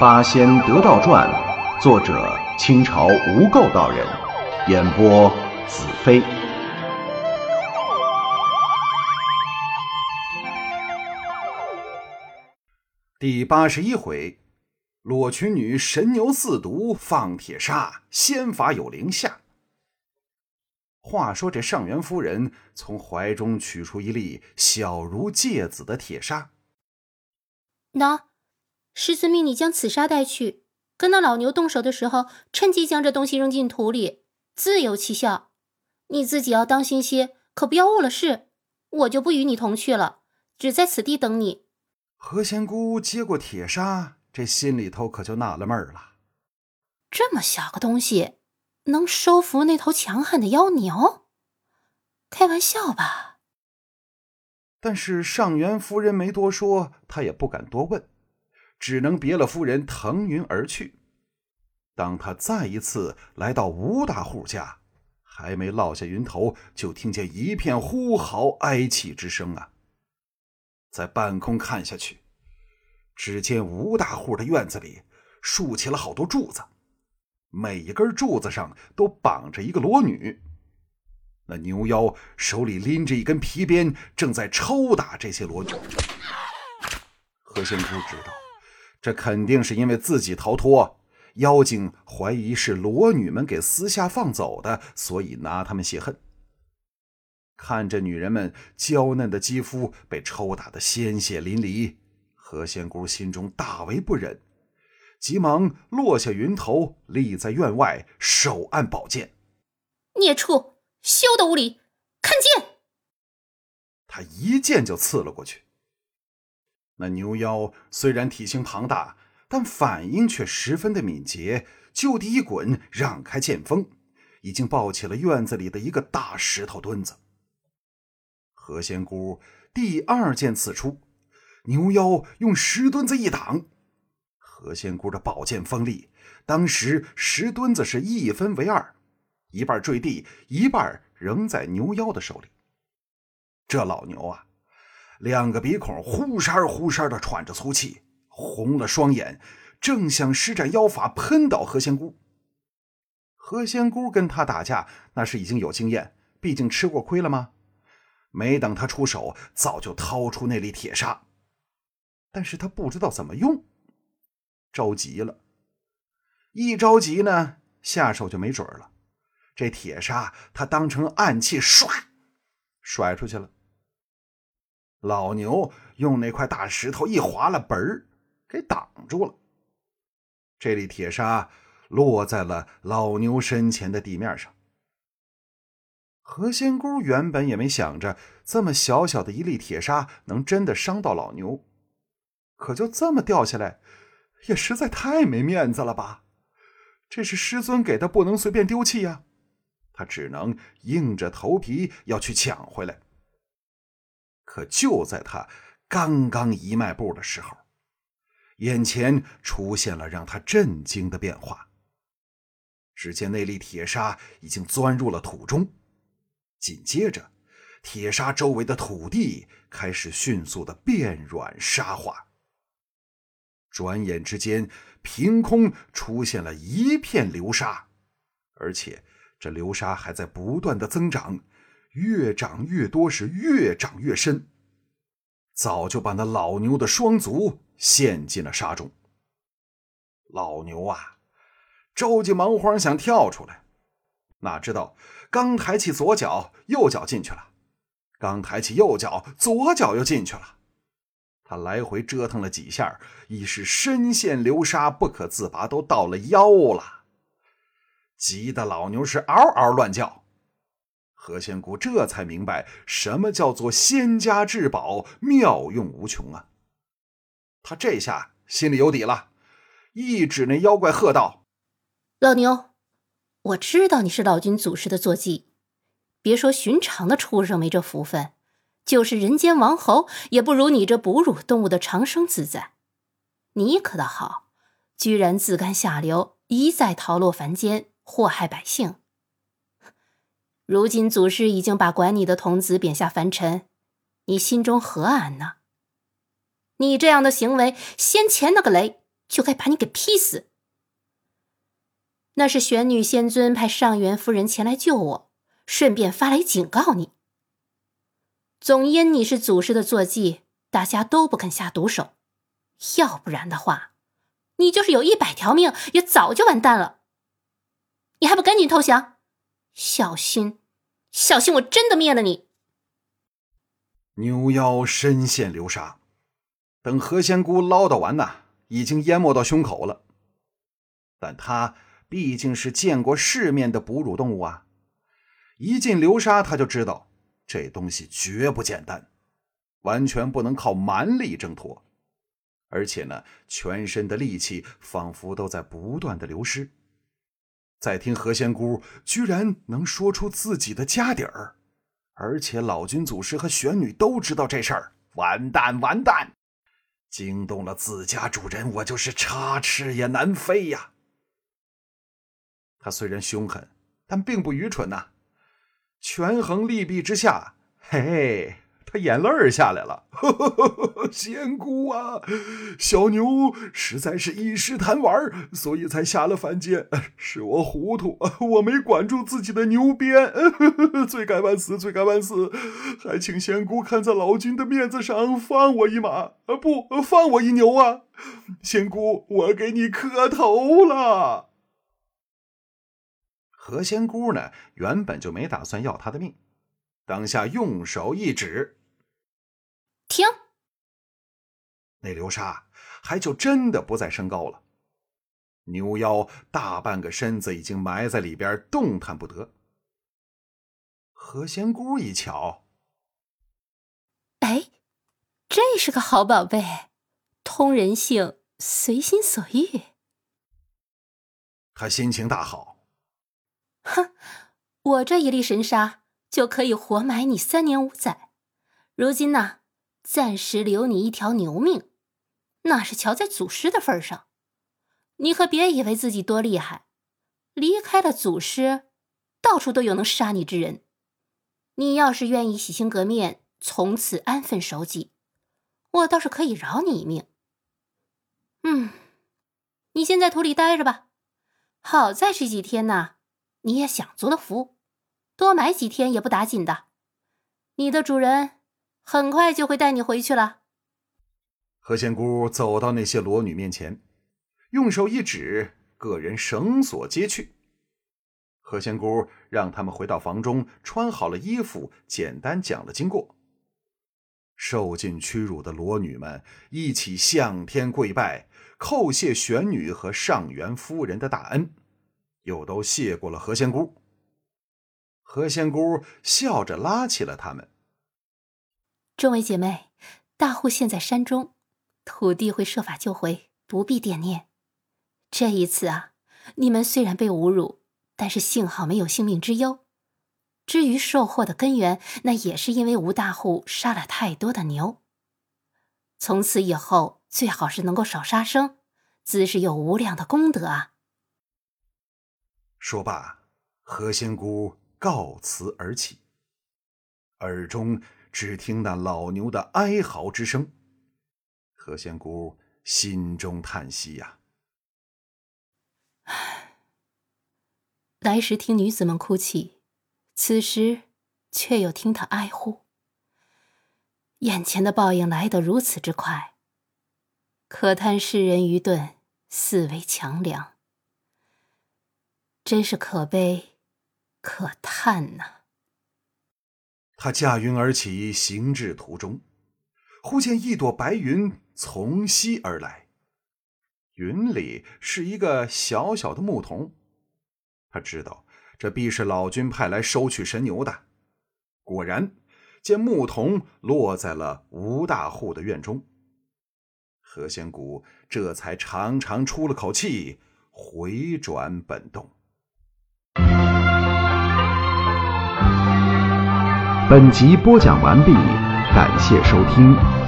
《八仙得道传》，作者清朝无垢道人，演播子飞。第八十一回，裸裙女神牛四毒放铁砂，仙法有灵下。话说这上元夫人从怀中取出一粒小如芥子的铁砂，喏。师尊命你将此沙带去，跟那老牛动手的时候，趁机将这东西扔进土里，自有奇效。你自己要当心些，可不要误了事。我就不与你同去了，只在此地等你。何仙姑接过铁砂，这心里头可就纳了闷了。这么小个东西，能收服那头强悍的妖牛？开玩笑吧？但是上元夫人没多说，她也不敢多问。只能别了夫人，腾云而去。当他再一次来到吴大户家，还没落下云头，就听见一片呼嚎哀泣之声啊！在半空看下去，只见吴大户的院子里竖起了好多柱子，每一根柱子上都绑着一个裸女。那牛妖手里拎着一根皮鞭，正在抽打这些裸女。何仙姑知道。这肯定是因为自己逃脱，妖精怀疑是裸女们给私下放走的，所以拿他们泄恨。看着女人们娇嫩的肌肤被抽打的鲜血淋漓，何仙姑心中大为不忍，急忙落下云头，立在院外，手按宝剑。孽畜，休得无礼！看剑！他一剑就刺了过去。那牛妖虽然体型庞大，但反应却十分的敏捷，就地一滚，让开剑锋，已经抱起了院子里的一个大石头墩子。何仙姑第二剑刺出，牛妖用石墩子一挡，何仙姑的宝剑锋利，当时石墩子是一分为二，一半坠地，一半仍在牛妖的手里。这老牛啊！两个鼻孔呼扇呼扇的喘着粗气，红了双眼，正想施展妖法喷倒何仙姑。何仙姑跟他打架那是已经有经验，毕竟吃过亏了吗？没等他出手，早就掏出那粒铁砂，但是他不知道怎么用，着急了。一着急呢，下手就没准了。这铁砂他当成暗器，唰，甩出去了。老牛用那块大石头一划了，本儿给挡住了。这粒铁砂落在了老牛身前的地面上。何仙姑原本也没想着这么小小的一粒铁砂能真的伤到老牛，可就这么掉下来，也实在太没面子了吧？这是师尊给的，不能随便丢弃呀。他只能硬着头皮要去抢回来。可就在他刚刚一迈步的时候，眼前出现了让他震惊的变化。只见那粒铁砂已经钻入了土中，紧接着，铁砂周围的土地开始迅速的变软沙化。转眼之间，凭空出现了一片流沙，而且这流沙还在不断的增长。越长越多，是越长越深，早就把那老牛的双足陷进了沙中。老牛啊，着急忙慌想跳出来，哪知道刚抬起左脚，右脚进去了；刚抬起右脚，左脚又进去了。他来回折腾了几下，已是深陷流沙不可自拔，都到了腰了。急得老牛是嗷嗷乱叫。何仙姑这才明白什么叫做仙家至宝，妙用无穷啊！他这下心里有底了，一指那妖怪，喝道：“老牛，我知道你是老君祖师的坐骑，别说寻常的畜生没这福分，就是人间王侯也不如你这哺乳动物的长生自在。你可倒好，居然自甘下流，一再逃落凡间，祸害百姓。”如今祖师已经把管你的童子贬下凡尘，你心中何安呢？你这样的行为，先前那个雷就该把你给劈死。那是玄女仙尊派上元夫人前来救我，顺便发来警告你。总因你是祖师的坐骑，大家都不肯下毒手，要不然的话，你就是有一百条命，也早就完蛋了。你还不赶紧投降？小心，小心，我真的灭了你！牛妖深陷流沙，等何仙姑唠叨完呐，已经淹没到胸口了。但他毕竟是见过世面的哺乳动物啊，一进流沙他就知道。这东西绝不简单，完全不能靠蛮力挣脱，而且呢，全身的力气仿佛都在不断的流失。再听何仙姑居然能说出自己的家底儿，而且老君祖师和玄女都知道这事儿，完蛋完蛋！惊动了自家主人，我就是插翅也难飞呀。他虽然凶狠，但并不愚蠢呐。权衡利弊之下，嘿嘿，他眼泪儿下来了。仙姑啊，小牛实在是一时贪玩，所以才下了凡间，是我糊涂，我没管住自己的牛鞭，罪该万死，罪该万死！还请仙姑看在老君的面子上，放我一马，不放我一牛啊！仙姑，我给你磕头了。何仙姑呢？原本就没打算要他的命，当下用手一指，停。那流沙还就真的不再升高了，牛妖大半个身子已经埋在里边，动弹不得。何仙姑一瞧，哎，这是个好宝贝，通人性，随心所欲。他心情大好。哼，我这一粒神沙就可以活埋你三年五载。如今呢，暂时留你一条牛命，那是瞧在祖师的份上。你可别以为自己多厉害，离开了祖师，到处都有能杀你之人。你要是愿意洗心革面，从此安分守己，我倒是可以饶你一命。嗯，你先在土里待着吧。好在这几天呢。你也享足了福，多埋几天也不打紧的。你的主人很快就会带你回去了。何仙姑走到那些裸女面前，用手一指，个人绳索皆去。何仙姑让他们回到房中，穿好了衣服，简单讲了经过。受尽屈辱的裸女们一起向天跪拜，叩谢玄女和上元夫人的大恩。又都谢过了何仙姑。何仙姑笑着拉起了他们。众位姐妹，大户现在山中，土地会设法救回，不必惦念。这一次啊，你们虽然被侮辱，但是幸好没有性命之忧。至于受祸的根源，那也是因为吴大户杀了太多的牛。从此以后，最好是能够少杀生，自是有无量的功德啊。说罢，何仙姑告辞而起，耳中只听那老牛的哀嚎之声。何仙姑心中叹息呀：“唉，来时听女子们哭泣，此时却又听她哀呼。眼前的报应来得如此之快，可叹世人愚钝，死为强梁。”真是可悲，可叹呐！他驾云而起，行至途中，忽见一朵白云从西而来，云里是一个小小的牧童。他知道这必是老君派来收取神牛的。果然，见牧童落在了吴大户的院中。何仙姑这才长长出了口气，回转本洞。本集播讲完毕，感谢收听。